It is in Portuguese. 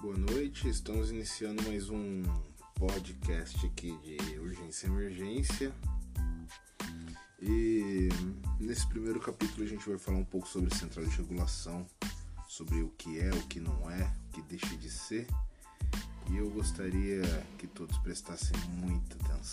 Boa noite, estamos iniciando mais um podcast aqui de urgência e emergência. E nesse primeiro capítulo a gente vai falar um pouco sobre central de regulação, sobre o que é, o que não é, o que deixa de ser. E eu gostaria que todos prestassem muita atenção.